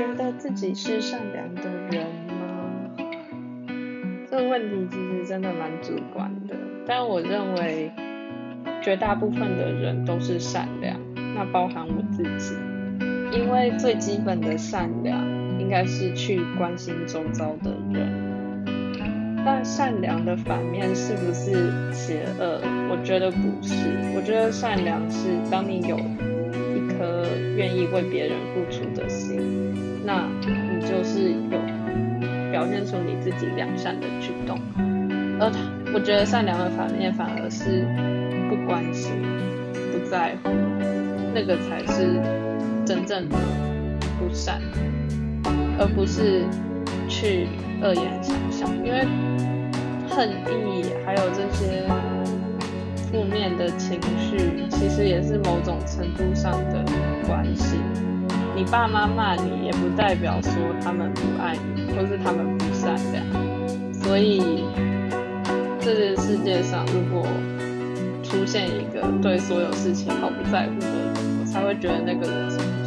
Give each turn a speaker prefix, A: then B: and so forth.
A: 觉得自己是善良的人吗？这个问题其实真的蛮主观的，但我认为绝大部分的人都是善良，那包含我自己，因为最基本的善良应该是去关心周遭的人。但善良的反面是不是邪恶？我觉得不是，我觉得善良是当你有一颗愿意为别人付出的心，那你就是有表现出你自己良善的举动。而他，我觉得善良的反面反而是不关心、不在乎，那个才是真正的不善，而不是去恶言相向，因为。恨意，还有这些负面的情绪，其实也是某种程度上的关系。你爸妈骂你，也不代表说他们不爱你，或是他们不善良。所以，这个世界上如果出现一个对所有事情毫不在乎的人，我才会觉得那个人。